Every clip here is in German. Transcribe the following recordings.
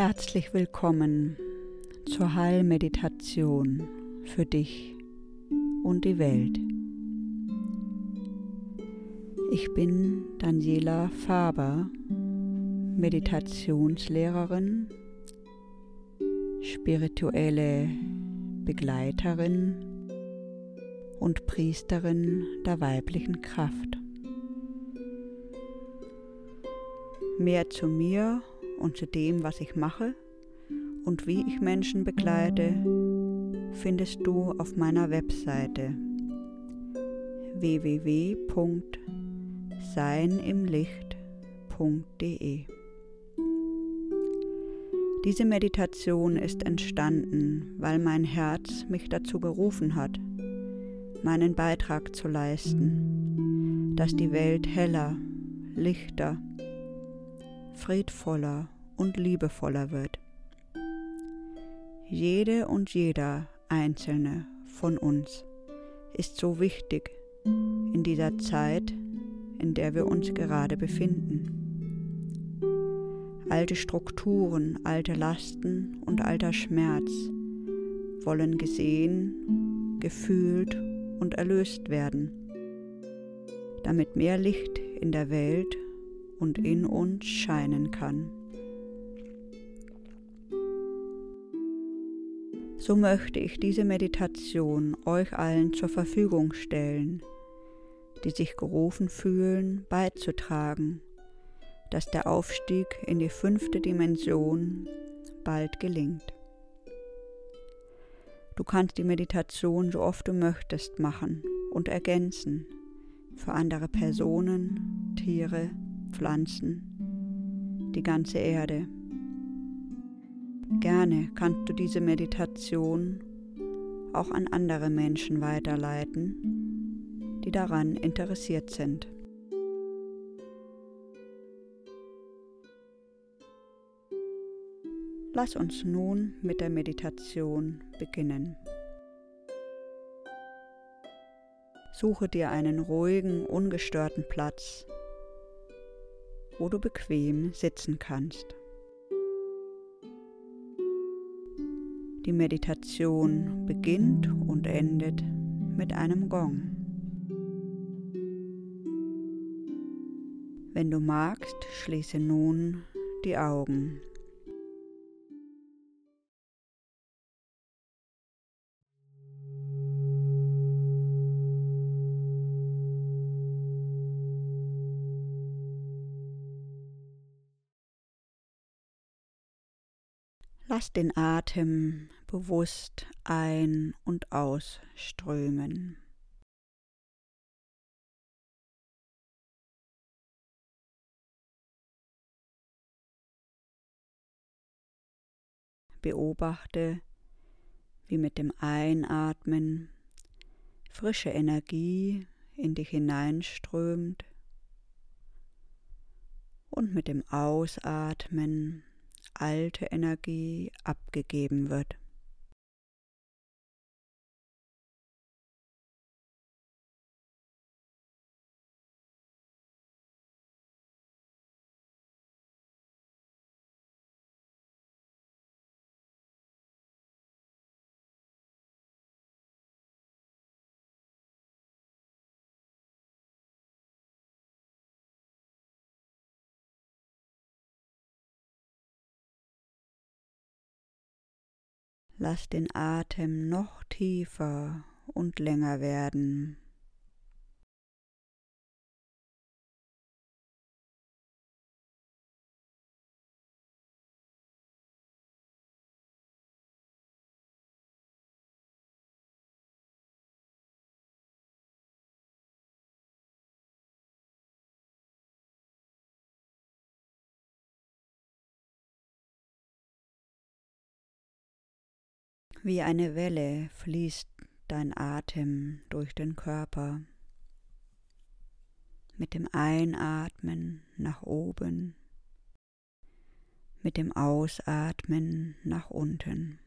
Herzlich willkommen zur Heilmeditation für dich und die Welt. Ich bin Daniela Faber, Meditationslehrerin, spirituelle Begleiterin und Priesterin der weiblichen Kraft. Mehr zu mir und zu dem, was ich mache und wie ich Menschen begleite, findest du auf meiner Webseite www.seinimlicht.de. Diese Meditation ist entstanden, weil mein Herz mich dazu gerufen hat, meinen Beitrag zu leisten, dass die Welt heller, lichter, friedvoller und liebevoller wird. Jede und jeder einzelne von uns ist so wichtig in dieser Zeit, in der wir uns gerade befinden. Alte Strukturen, alte Lasten und alter Schmerz wollen gesehen, gefühlt und erlöst werden, damit mehr Licht in der Welt und in uns scheinen kann. So möchte ich diese Meditation euch allen zur Verfügung stellen, die sich gerufen fühlen, beizutragen, dass der Aufstieg in die fünfte Dimension bald gelingt. Du kannst die Meditation so oft du möchtest machen und ergänzen für andere Personen, Tiere, Pflanzen, die ganze Erde. Gerne kannst du diese Meditation auch an andere Menschen weiterleiten, die daran interessiert sind. Lass uns nun mit der Meditation beginnen. Suche dir einen ruhigen, ungestörten Platz, wo du bequem sitzen kannst. Die Meditation beginnt und endet mit einem Gong. Wenn du magst, schließe nun die Augen. Lass den Atem bewusst ein- und ausströmen. Beobachte, wie mit dem Einatmen frische Energie in dich hineinströmt und mit dem Ausatmen alte Energie abgegeben wird. Lass den Atem noch tiefer und länger werden. Wie eine Welle fließt dein Atem durch den Körper. Mit dem Einatmen nach oben, mit dem Ausatmen nach unten.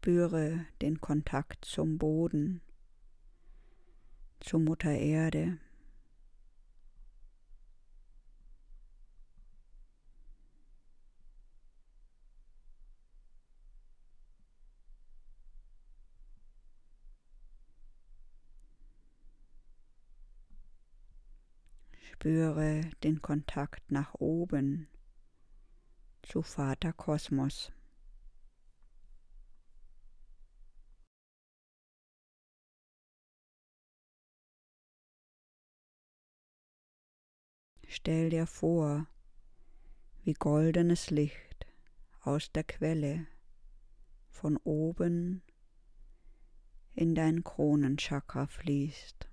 Spüre den Kontakt zum Boden, zu Mutter Erde. Spüre den Kontakt nach oben zu Vater Kosmos. Stell dir vor, wie goldenes Licht aus der Quelle von oben in dein Kronenchakra fließt.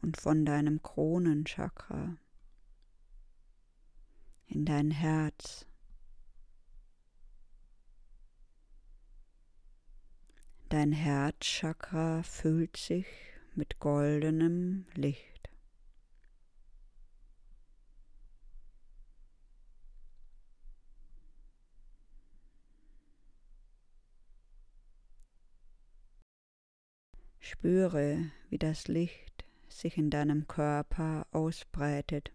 und von deinem Kronenchakra in dein Herz. Dein Herzchakra füllt sich mit goldenem Licht. Spüre, wie das Licht sich in deinem Körper ausbreitet.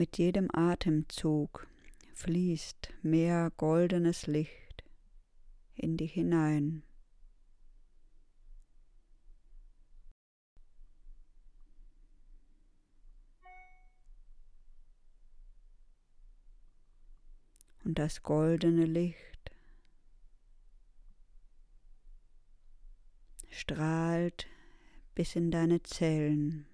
Mit jedem Atemzug fließt mehr goldenes Licht in dich hinein. und das goldene Licht strahlt bis in deine Zellen.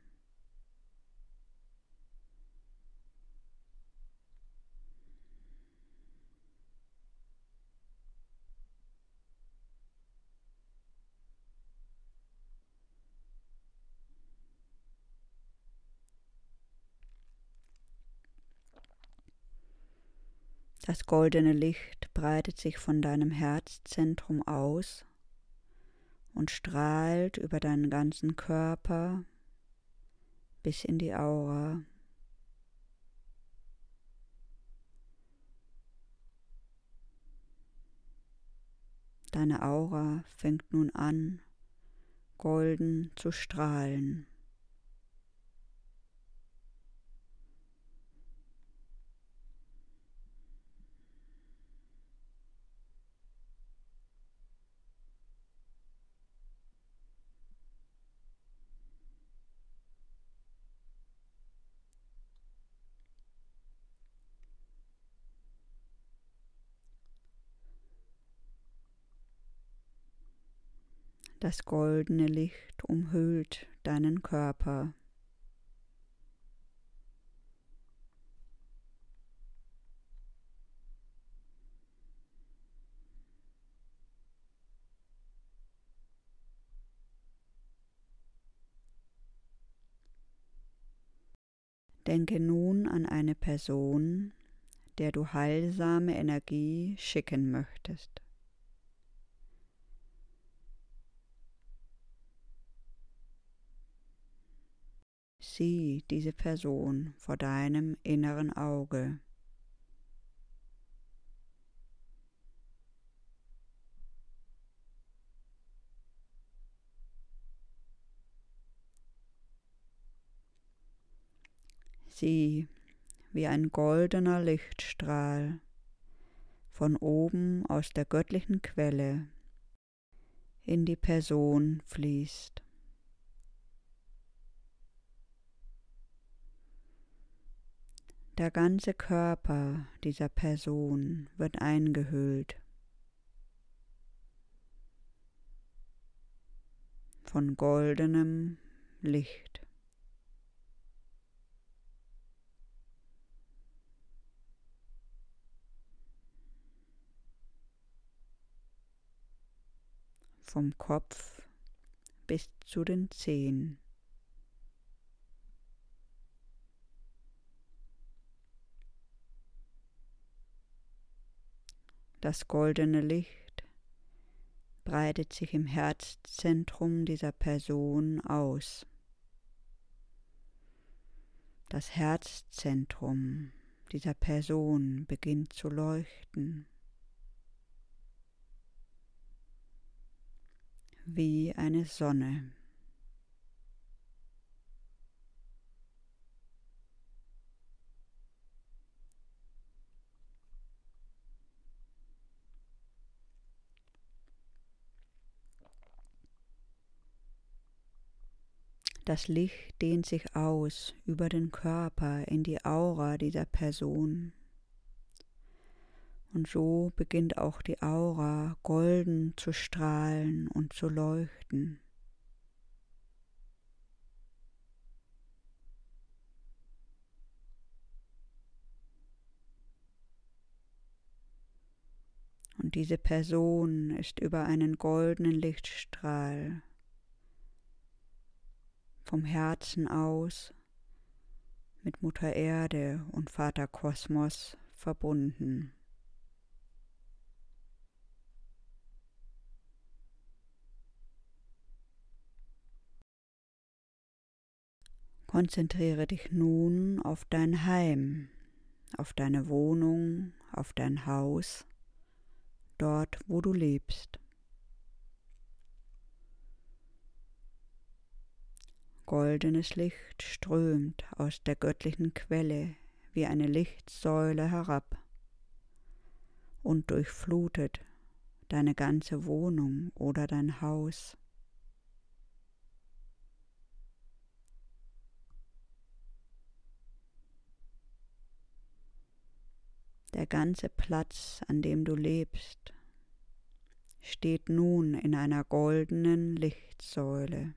Das goldene Licht breitet sich von deinem Herzzentrum aus und strahlt über deinen ganzen Körper bis in die Aura. Deine Aura fängt nun an, golden zu strahlen. Das goldene Licht umhüllt deinen Körper. Denke nun an eine Person, der du heilsame Energie schicken möchtest. Sieh diese Person vor deinem inneren Auge. Sieh, wie ein goldener Lichtstrahl von oben aus der göttlichen Quelle in die Person fließt. Der ganze Körper dieser Person wird eingehüllt von goldenem Licht. Vom Kopf bis zu den Zehen. Das goldene Licht breitet sich im Herzzentrum dieser Person aus. Das Herzzentrum dieser Person beginnt zu leuchten. wie eine Sonne. Das Licht dehnt sich aus über den Körper in die Aura dieser Person. Und so beginnt auch die Aura golden zu strahlen und zu leuchten. Und diese Person ist über einen goldenen Lichtstrahl vom Herzen aus mit Mutter Erde und Vater Kosmos verbunden. Konzentriere dich nun auf dein Heim, auf deine Wohnung, auf dein Haus, dort wo du lebst. Goldenes Licht strömt aus der göttlichen Quelle wie eine Lichtsäule herab und durchflutet deine ganze Wohnung oder dein Haus. Der ganze Platz, an dem du lebst, steht nun in einer goldenen Lichtsäule.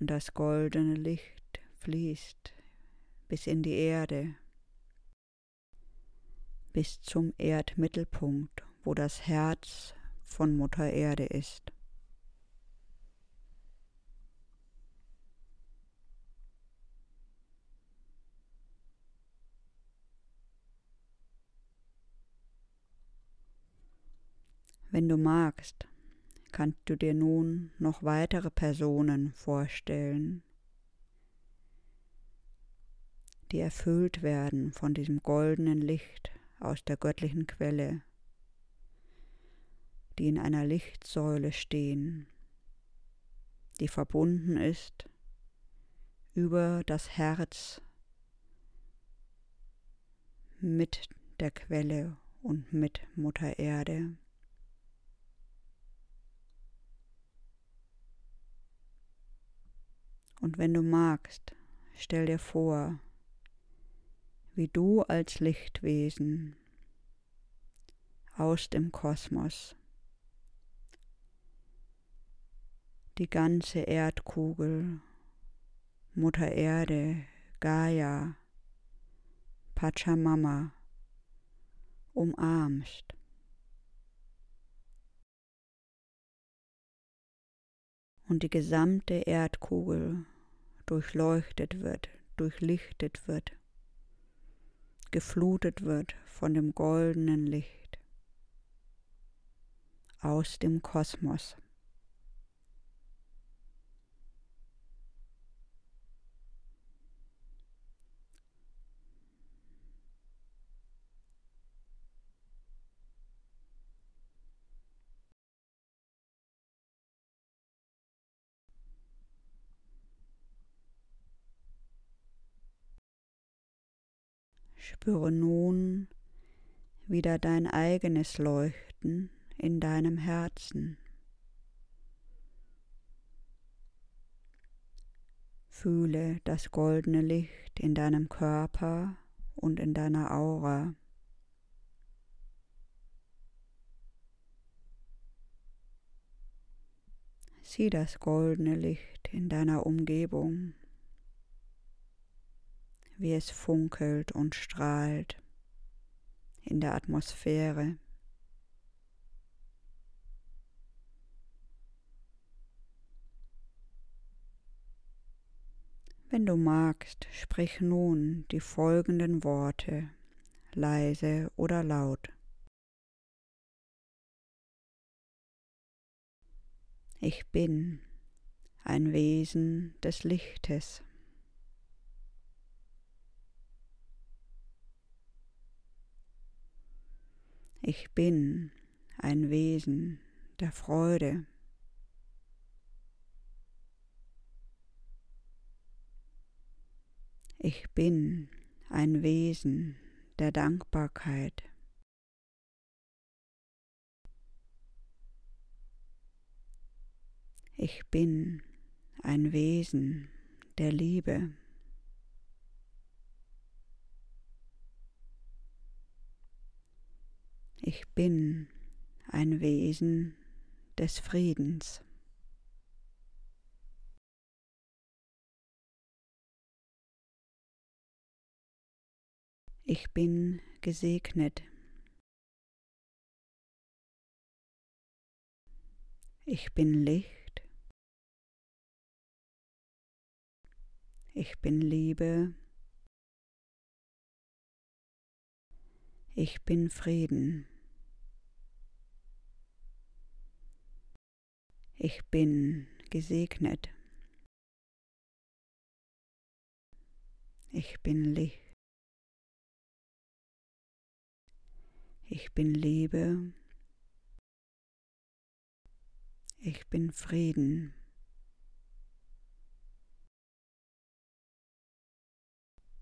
Und das goldene Licht fließt bis in die Erde, bis zum Erdmittelpunkt, wo das Herz von Mutter Erde ist. Wenn du magst, kannst du dir nun noch weitere Personen vorstellen, die erfüllt werden von diesem goldenen Licht aus der göttlichen Quelle, die in einer Lichtsäule stehen, die verbunden ist über das Herz mit der Quelle und mit Mutter Erde. Und wenn du magst, stell dir vor, wie du als Lichtwesen aus dem Kosmos die ganze Erdkugel, Mutter Erde, Gaia, Pachamama umarmst. Und die gesamte Erdkugel durchleuchtet wird, durchlichtet wird, geflutet wird von dem goldenen Licht aus dem Kosmos. Spüre nun wieder dein eigenes Leuchten in deinem Herzen. Fühle das goldene Licht in deinem Körper und in deiner Aura. Sieh das goldene Licht in deiner Umgebung wie es funkelt und strahlt in der Atmosphäre. Wenn du magst, sprich nun die folgenden Worte, leise oder laut. Ich bin ein Wesen des Lichtes. Ich bin ein Wesen der Freude. Ich bin ein Wesen der Dankbarkeit. Ich bin ein Wesen der Liebe. Ich bin ein Wesen des Friedens. Ich bin gesegnet. Ich bin Licht. Ich bin Liebe. Ich bin Frieden. Ich bin gesegnet. Ich bin Licht. Ich bin Liebe. Ich bin Frieden.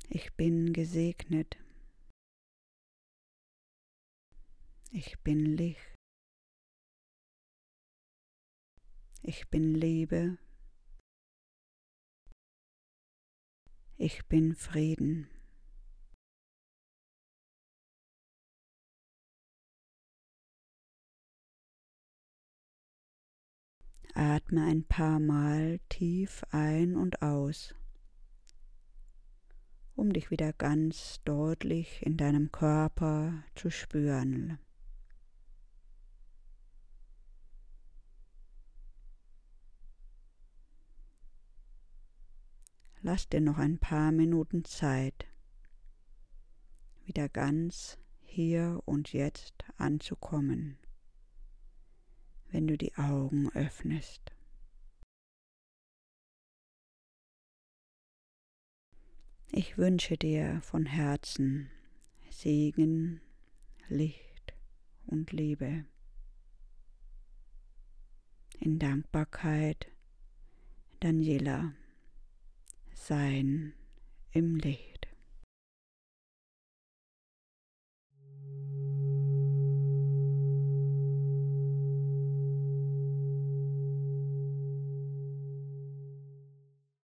Ich bin gesegnet. Ich bin Licht. Ich bin Liebe. Ich bin Frieden. Atme ein paar Mal tief ein und aus, um dich wieder ganz deutlich in deinem Körper zu spüren. Lass dir noch ein paar Minuten Zeit, wieder ganz hier und jetzt anzukommen, wenn du die Augen öffnest. Ich wünsche dir von Herzen Segen, Licht und Liebe. In Dankbarkeit, Daniela sein im Licht.